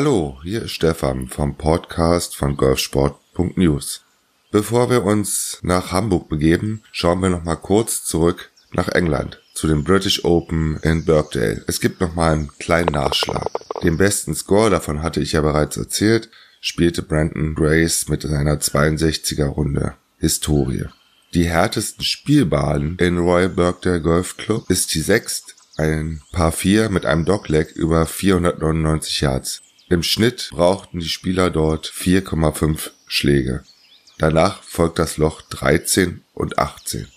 Hallo, hier ist Stefan vom Podcast von golfsport.news. Bevor wir uns nach Hamburg begeben, schauen wir noch mal kurz zurück nach England zu den British Open in Birkdale. Es gibt noch mal einen kleinen Nachschlag. Den besten Score, davon hatte ich ja bereits erzählt, spielte Brandon Grace mit seiner 62er Runde. Historie. Die härtesten Spielbahnen in Royal Birkdale Golf Club ist die sechst, ein Paar 4 mit einem Dogleg über 499 Yards. Im Schnitt brauchten die Spieler dort 4,5 Schläge. Danach folgt das Loch 13 und 18.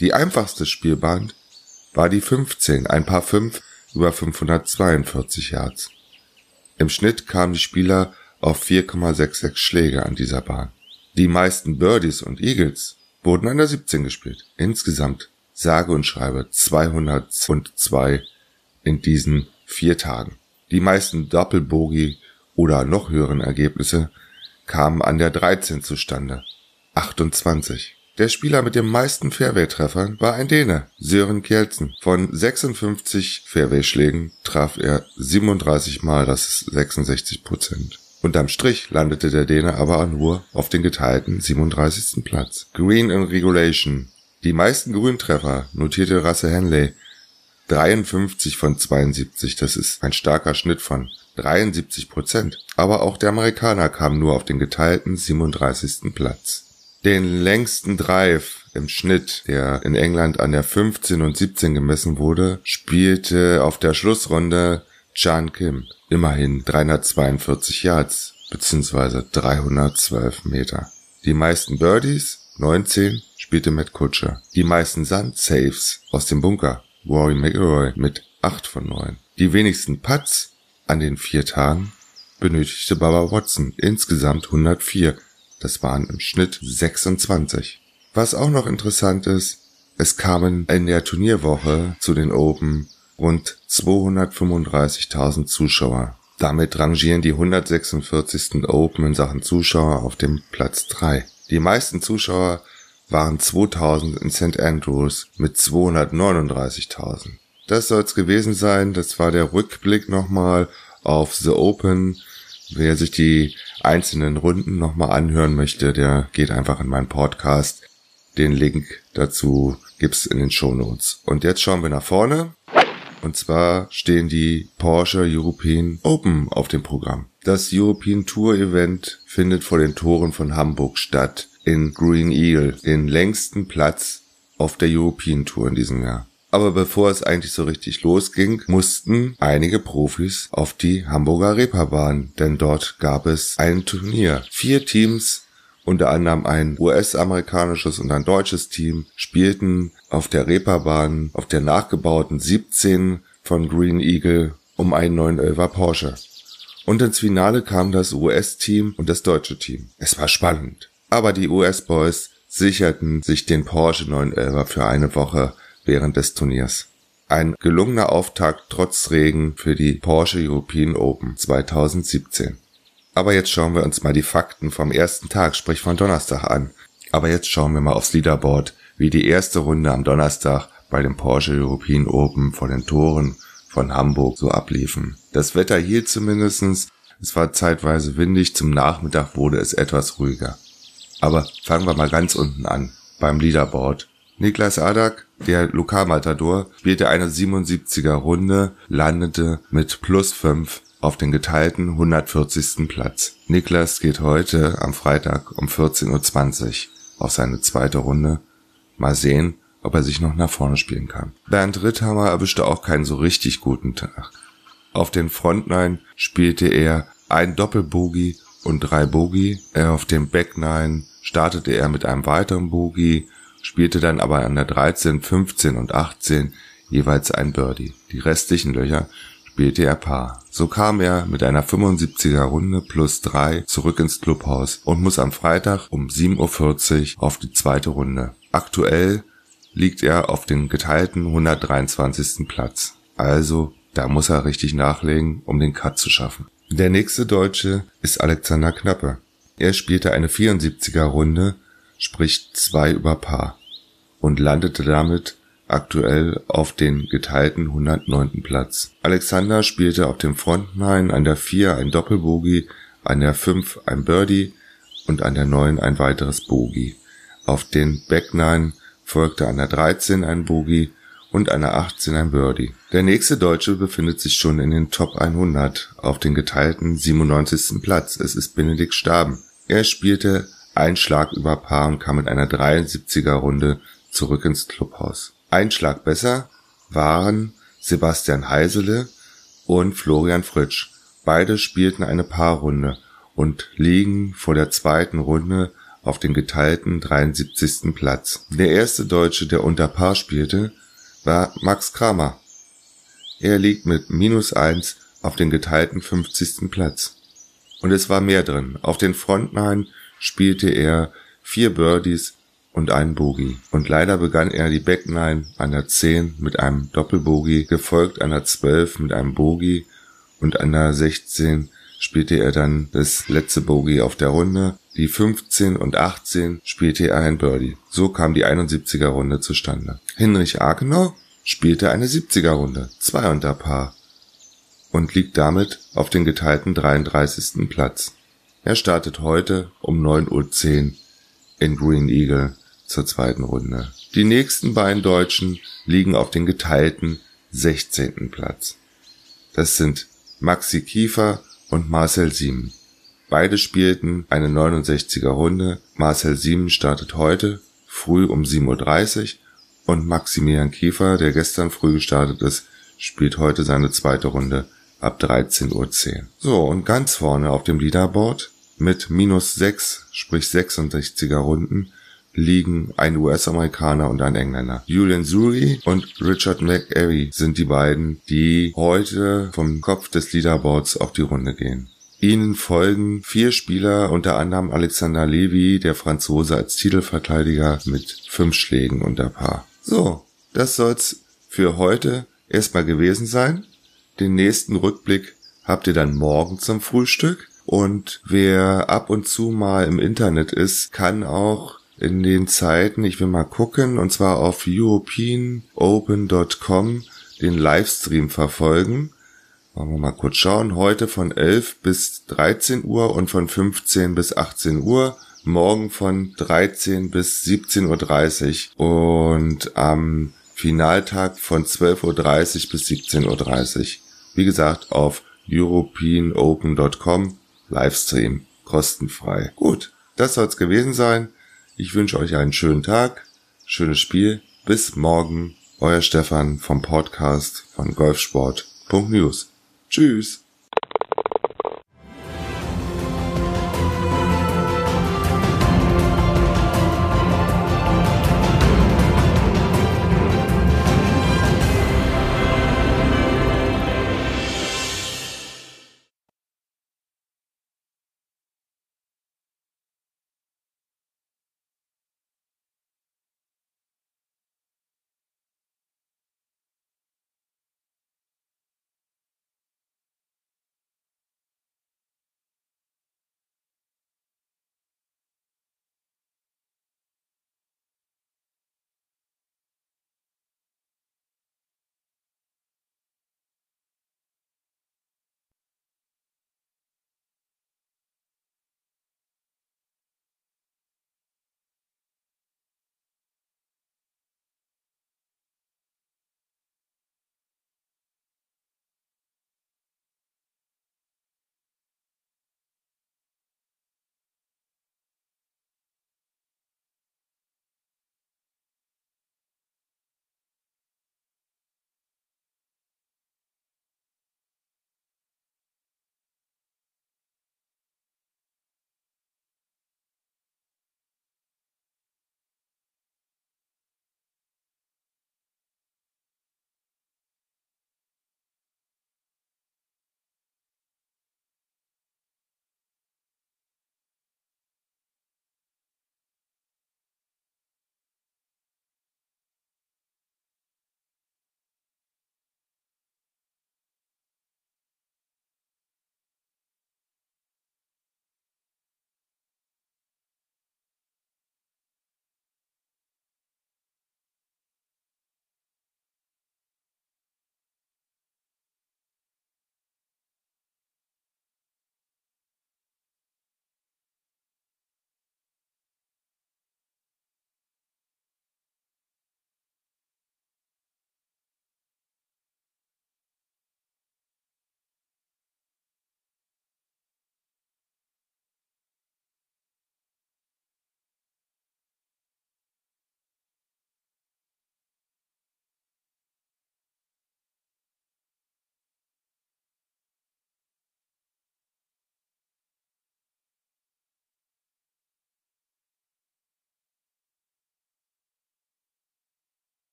Die einfachste Spielbahn war die 15, ein Paar 5 über 542 Yards. Im Schnitt kamen die Spieler auf 4,66 Schläge an dieser Bahn. Die meisten Birdies und Eagles wurden an der 17 gespielt. Insgesamt sage und schreibe 202 in diesen vier Tagen. Die meisten Doppelbogie oder noch höheren Ergebnisse kamen an der 13 zustande. 28. Der Spieler mit den meisten Fairway-Treffern war ein Däne, Sören Kjelsen. Von 56 Fairway-Schlägen traf er 37 Mal, das ist 66 Prozent. Unterm Strich landete der Däne aber nur auf den geteilten 37. Platz. Green in Regulation. Die meisten Grüntreffer notierte Russell Henley 53 von 72, das ist ein starker Schnitt von 73 Prozent. Aber auch der Amerikaner kam nur auf den geteilten 37. Platz. Den längsten Drive im Schnitt, der in England an der 15 und 17 gemessen wurde, spielte auf der Schlussrunde Chan Kim. Immerhin 342 Yards bzw. 312 Meter. Die meisten Birdies, 19, spielte Matt Kutscher. Die meisten Sand-Saves aus dem Bunker, Rory McIlroy mit 8 von 9. Die wenigsten Putts an den vier Tagen benötigte Baba Watson insgesamt 104 das waren im Schnitt 26. Was auch noch interessant ist, es kamen in der Turnierwoche zu den Open rund 235.000 Zuschauer. Damit rangieren die 146. Open in Sachen Zuschauer auf dem Platz 3. Die meisten Zuschauer waren 2000 in St. Andrews mit 239.000. Das soll's gewesen sein. Das war der Rückblick nochmal auf The Open. Wer sich die einzelnen Runden nochmal anhören möchte, der geht einfach in meinen Podcast. Den Link dazu gibt's in den Show Notes. Und jetzt schauen wir nach vorne. Und zwar stehen die Porsche European Open auf dem Programm. Das European Tour Event findet vor den Toren von Hamburg statt in Green Eagle, den längsten Platz auf der European Tour in diesem Jahr. Aber bevor es eigentlich so richtig losging, mussten einige Profis auf die Hamburger Reeperbahn, denn dort gab es ein Turnier. Vier Teams, unter anderem ein US-amerikanisches und ein deutsches Team, spielten auf der Reeperbahn, auf der nachgebauten 17 von Green Eagle um einen 911er Porsche. Und ins Finale kam das US-Team und das deutsche Team. Es war spannend. Aber die US-Boys sicherten sich den Porsche 911er für eine Woche während des Turniers. Ein gelungener Auftakt trotz Regen für die Porsche European Open 2017. Aber jetzt schauen wir uns mal die Fakten vom ersten Tag, sprich von Donnerstag an. Aber jetzt schauen wir mal aufs Leaderboard, wie die erste Runde am Donnerstag bei dem Porsche European Open vor den Toren von Hamburg so abliefen. Das Wetter hielt zumindestens. Es war zeitweise windig, zum Nachmittag wurde es etwas ruhiger. Aber fangen wir mal ganz unten an, beim Leaderboard. Niklas Adak, der Lokalmatador, spielte eine 77er Runde, landete mit plus 5 auf den geteilten 140. Platz. Niklas geht heute am Freitag um 14.20 Uhr auf seine zweite Runde. Mal sehen, ob er sich noch nach vorne spielen kann. Bernd Ritthammer erwischte auch keinen so richtig guten Tag. Auf den Frontline spielte er ein Doppelbogie und drei Bogie. Auf dem Backline startete er mit einem weiteren Bogie spielte dann aber an der 13, 15 und 18 jeweils ein Birdie. Die restlichen Löcher spielte er Paar. So kam er mit einer 75er Runde plus 3 zurück ins Clubhaus und muss am Freitag um 7.40 Uhr auf die zweite Runde. Aktuell liegt er auf den geteilten 123. Platz. Also, da muss er richtig nachlegen, um den Cut zu schaffen. Der nächste Deutsche ist Alexander Knappe. Er spielte eine 74er Runde sprich zwei über Paar und landete damit aktuell auf den geteilten 109. Platz. Alexander spielte auf dem Front 9 an der 4 ein Doppelbogie, an der 5 ein Birdie und an der 9 ein weiteres Bogie. Auf den Back 9 folgte an der 13 ein Bogie und an der 18 ein Birdie. Der nächste Deutsche befindet sich schon in den Top 100 auf den geteilten 97. Platz. Es ist Benedikt Staben. Er spielte ein Schlag über Paar und kam mit einer 73er Runde zurück ins Clubhaus. Ein Schlag besser waren Sebastian Heisele und Florian Fritsch. Beide spielten eine Paarrunde und liegen vor der zweiten Runde auf den geteilten 73. Platz. Der erste Deutsche, der unter Paar spielte, war Max Kramer. Er liegt mit minus eins auf den geteilten 50. Platz. Und es war mehr drin. Auf den Frontnine spielte er vier Birdies und einen Bogey. Und leider begann er die Backnine an der 10 mit einem Doppelbogey, gefolgt an der 12 mit einem Bogey und an der 16 spielte er dann das letzte Bogey auf der Runde. Die 15 und 18 spielte er ein Birdie. So kam die 71er Runde zustande. Hinrich Akenau spielte eine 70er Runde, zwei unter Paar und liegt damit auf den geteilten 33. Platz. Er startet heute um 9.10 Uhr in Green Eagle zur zweiten Runde. Die nächsten beiden Deutschen liegen auf den geteilten 16. Platz. Das sind Maxi Kiefer und Marcel Sieben. Beide spielten eine 69er Runde. Marcel Sieben startet heute früh um 7.30 Uhr und Maximilian Kiefer, der gestern früh gestartet ist, spielt heute seine zweite Runde ab 13.10 Uhr. So, und ganz vorne auf dem Leaderboard mit minus 6, sprich 66er Runden, liegen ein US-Amerikaner und ein Engländer. Julian Suri und Richard McAree sind die beiden, die heute vom Kopf des Leaderboards auf die Runde gehen. Ihnen folgen vier Spieler, unter anderem Alexander Levy, der Franzose als Titelverteidiger mit fünf Schlägen unter Paar. So, das soll's für heute erstmal gewesen sein. Den nächsten Rückblick habt ihr dann morgen zum Frühstück. Und wer ab und zu mal im Internet ist, kann auch in den Zeiten, ich will mal gucken, und zwar auf europeanopen.com den Livestream verfolgen. Wollen wir mal kurz schauen. Heute von 11 bis 13 Uhr und von 15 bis 18 Uhr. Morgen von 13 bis 17.30 Uhr und am Finaltag von 12.30 Uhr bis 17.30 Uhr. Wie gesagt, auf europeanopen.com Livestream. Kostenfrei. Gut, das soll's gewesen sein. Ich wünsche euch einen schönen Tag, schönes Spiel. Bis morgen. Euer Stefan vom Podcast von Golfsport.news. Tschüss.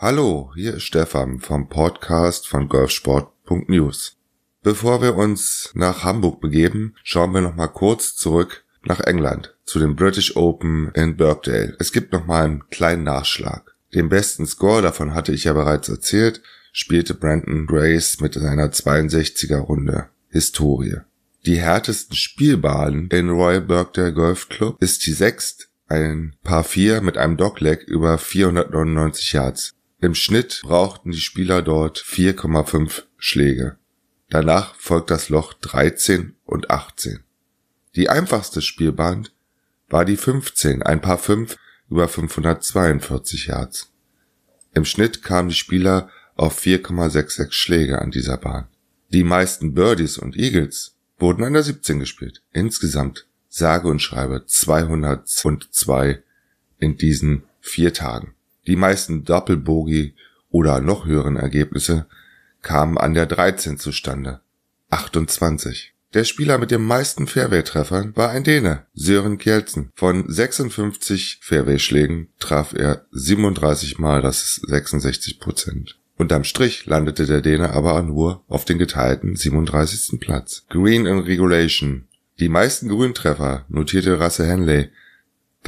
Hallo, hier ist Stefan vom Podcast von golfsport.news. Bevor wir uns nach Hamburg begeben, schauen wir noch mal kurz zurück nach England zu den British Open in Birkdale. Es gibt noch mal einen kleinen Nachschlag. Den besten Score, davon hatte ich ja bereits erzählt, spielte Brandon Grace mit seiner 62er Runde. Historie. Die härtesten Spielbahnen in Royal Birkdale Golf Club ist die sechst, ein Paar 4 mit einem Dogleg über 499 Yards. Im Schnitt brauchten die Spieler dort 4,5 Schläge. Danach folgt das Loch 13 und 18. Die einfachste Spielbahn war die 15, ein Paar 5 über 542 Yards. Im Schnitt kamen die Spieler auf 4,66 Schläge an dieser Bahn. Die meisten Birdies und Eagles wurden an der 17 gespielt. Insgesamt sage und schreibe 202 in diesen vier Tagen. Die meisten Doppelbogie oder noch höheren Ergebnisse kamen an der 13 zustande. 28. Der Spieler mit den meisten Fairway-Treffern war ein Däne, Sören Kjelsen. Von 56 Fairway-Schlägen traf er 37 Mal, das ist 66 Prozent. Unterm Strich landete der Däne aber nur auf den geteilten 37. Platz. Green in Regulation. Die meisten Grüntreffer notierte Russell Henley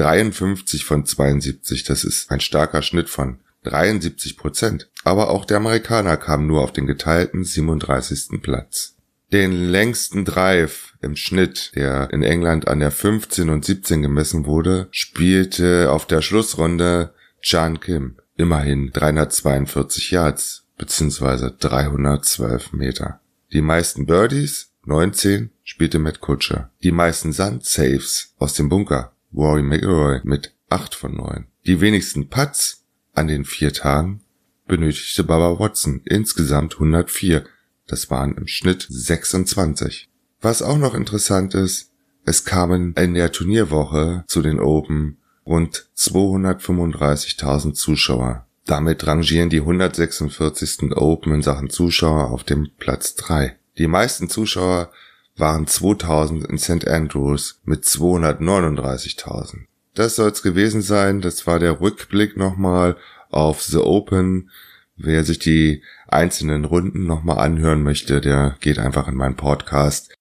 53 von 72, das ist ein starker Schnitt von 73 Prozent. Aber auch der Amerikaner kam nur auf den geteilten 37. Platz. Den längsten Drive im Schnitt, der in England an der 15 und 17 gemessen wurde, spielte auf der Schlussrunde Chan Kim. Immerhin 342 Yards bzw. 312 Meter. Die meisten Birdies, 19, spielte Matt Kutscher. Die meisten Sand-Saves aus dem Bunker, Rory McIlroy mit 8 von 9. Die wenigsten Putts an den vier Tagen benötigte Baba Watson insgesamt 104. Das waren im Schnitt 26. Was auch noch interessant ist, es kamen in der Turnierwoche zu den Open rund 235.000 Zuschauer. Damit rangieren die 146. Open in Sachen Zuschauer auf dem Platz 3. Die meisten Zuschauer waren 2000 in St. Andrews mit 239.000. Das soll's gewesen sein. Das war der Rückblick nochmal auf The Open. Wer sich die einzelnen Runden nochmal anhören möchte, der geht einfach in meinen Podcast.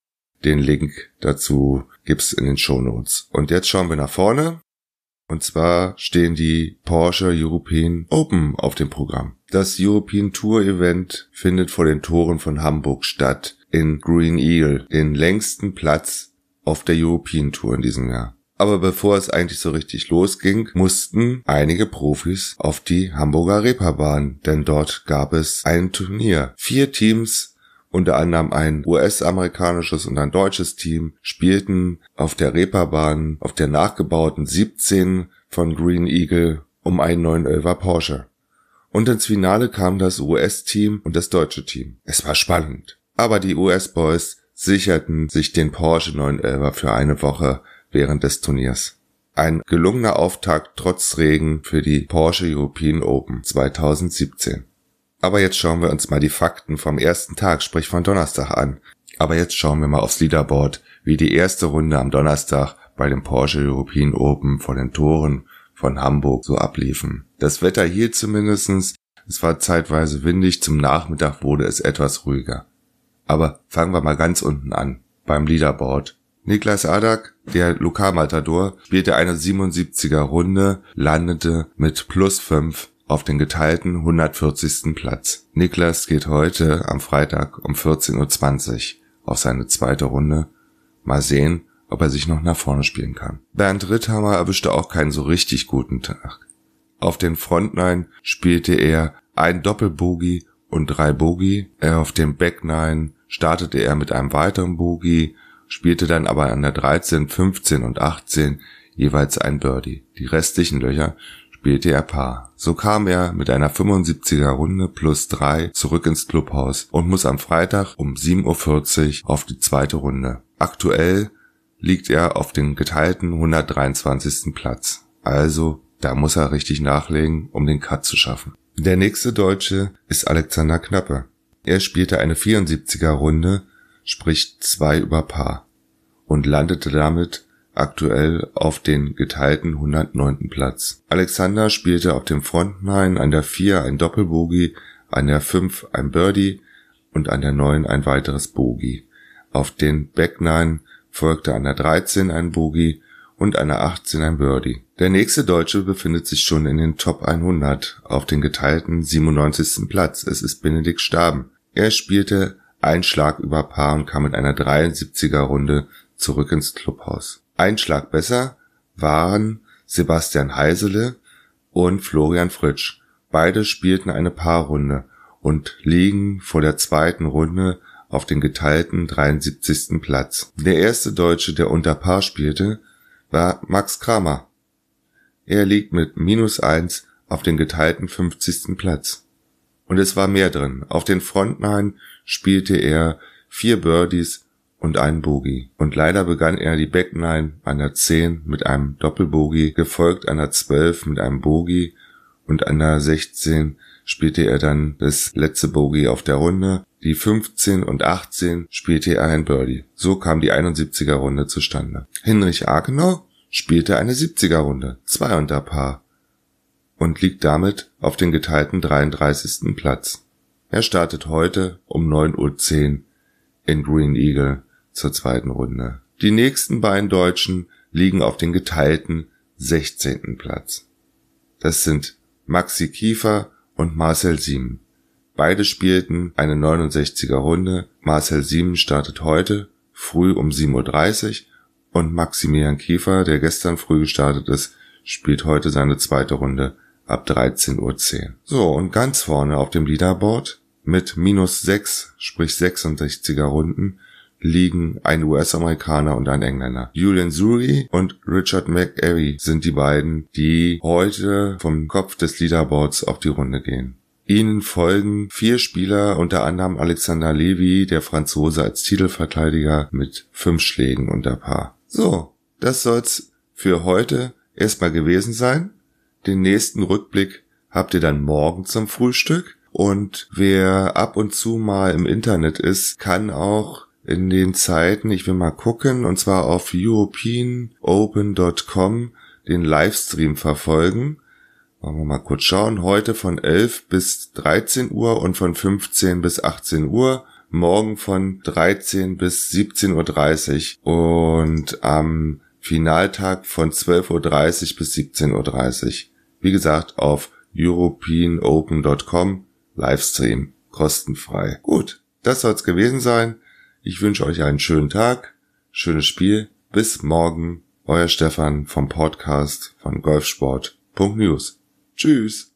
Den Link dazu gibt's in den Show Notes. Und jetzt schauen wir nach vorne. Und zwar stehen die Porsche European Open auf dem Programm. Das European Tour Event findet vor den Toren von Hamburg statt in Green Eagle, den längsten Platz auf der European Tour in diesem Jahr. Aber bevor es eigentlich so richtig losging, mussten einige Profis auf die Hamburger Reeperbahn, denn dort gab es ein Turnier. Vier Teams unter anderem ein US-amerikanisches und ein deutsches Team spielten auf der Reeperbahn auf der nachgebauten 17 von Green Eagle um einen 911er Porsche. Und ins Finale kam das US-Team und das deutsche Team. Es war spannend. Aber die US-Boys sicherten sich den Porsche 911er für eine Woche während des Turniers. Ein gelungener Auftakt trotz Regen für die Porsche European Open 2017. Aber jetzt schauen wir uns mal die Fakten vom ersten Tag, sprich von Donnerstag an. Aber jetzt schauen wir mal aufs Leaderboard, wie die erste Runde am Donnerstag bei dem Porsche European Open vor den Toren von Hamburg so abliefen. Das Wetter hielt zumindestens. Es war zeitweise windig, zum Nachmittag wurde es etwas ruhiger. Aber fangen wir mal ganz unten an, beim Leaderboard. Niklas Adak, der Lokalmatador, spielte eine 77er Runde, landete mit plus 5 auf den geteilten 140. Platz. Niklas geht heute am Freitag um 14.20 Uhr auf seine zweite Runde. Mal sehen, ob er sich noch nach vorne spielen kann. Bernd Ritthammer erwischte auch keinen so richtig guten Tag. Auf den Frontline spielte er ein Doppelbogie und drei Bogie. Er auf dem Backline startete er mit einem weiteren Bogie, spielte dann aber an der 13, 15 und 18 jeweils ein Birdie. Die restlichen Löcher spielte er Paar. So kam er mit einer 75er Runde plus drei zurück ins Clubhaus und muss am Freitag um 7.40 Uhr auf die zweite Runde. Aktuell liegt er auf den geteilten 123. Platz. Also, da muss er richtig nachlegen, um den Cut zu schaffen. Der nächste Deutsche ist Alexander Knappe. Er spielte eine 74er Runde, sprich zwei über Paar und landete damit aktuell auf den geteilten 109. Platz. Alexander spielte auf dem Frontline an der 4 ein Doppelbogie, an der 5 ein Birdie und an der 9 ein weiteres Bogie. Auf den Backnine folgte an der 13 ein Bogie und der 18 ein Birdie. Der nächste Deutsche befindet sich schon in den Top 100 auf den geteilten 97. Platz. Es ist Benedikt Staben. Er spielte ein Schlag über Paar und kam mit einer 73er Runde zurück ins Clubhaus. Ein Schlag besser waren Sebastian Heisele und Florian Fritsch. Beide spielten eine Paarrunde und liegen vor der zweiten Runde auf den geteilten 73. Platz. Der erste Deutsche, der unter Paar spielte, war Max Kramer. Er liegt mit minus eins auf den geteilten 50. Platz. Und es war mehr drin. Auf den Frontline spielte er vier Birdies und einen Bogey. Und leider begann er die Backnine an der 10 mit einem Doppelbogey, gefolgt der 12 mit einem Bogey und der 16 spielte er dann das letzte Bogey auf der Runde. Die 15 und 18 spielte er ein Birdie. So kam die 71er Runde zustande. Hinrich Akenau spielte eine 70er Runde, zwei unter Paar und liegt damit auf den geteilten 33. Platz. Er startet heute um 9.10 Uhr in Green Eagle zur zweiten Runde. Die nächsten beiden Deutschen liegen auf den geteilten 16. Platz. Das sind Maxi Kiefer und Marcel Sieben. Beide spielten eine 69er Runde. Marcel Sieben startet heute früh um 7.30 Uhr und Maximilian Kiefer, der gestern früh gestartet ist, spielt heute seine zweite Runde ab 13.10 Uhr. So, und ganz vorne auf dem Leaderboard mit minus 6, sprich 66er Runden, liegen ein US-Amerikaner und ein Engländer. Julian Zuri und Richard McAvey sind die beiden, die heute vom Kopf des Leaderboards auf die Runde gehen. Ihnen folgen vier Spieler, unter anderem Alexander Levy, der Franzose als Titelverteidiger mit fünf Schlägen unter Paar. So, das soll's für heute erstmal gewesen sein. Den nächsten Rückblick habt ihr dann morgen zum Frühstück. Und wer ab und zu mal im Internet ist, kann auch in den Zeiten, ich will mal gucken, und zwar auf europeanopen.com den Livestream verfolgen. Wollen wir mal kurz schauen. Heute von 11 bis 13 Uhr und von 15 bis 18 Uhr. Morgen von 13 bis 17.30 Uhr und am Finaltag von 12.30 Uhr bis 17.30 Uhr. Wie gesagt, auf europeanopen.com Livestream. Kostenfrei. Gut, das soll's gewesen sein. Ich wünsche euch einen schönen Tag, schönes Spiel. Bis morgen. Euer Stefan vom Podcast von Golfsport.news. Tschüss.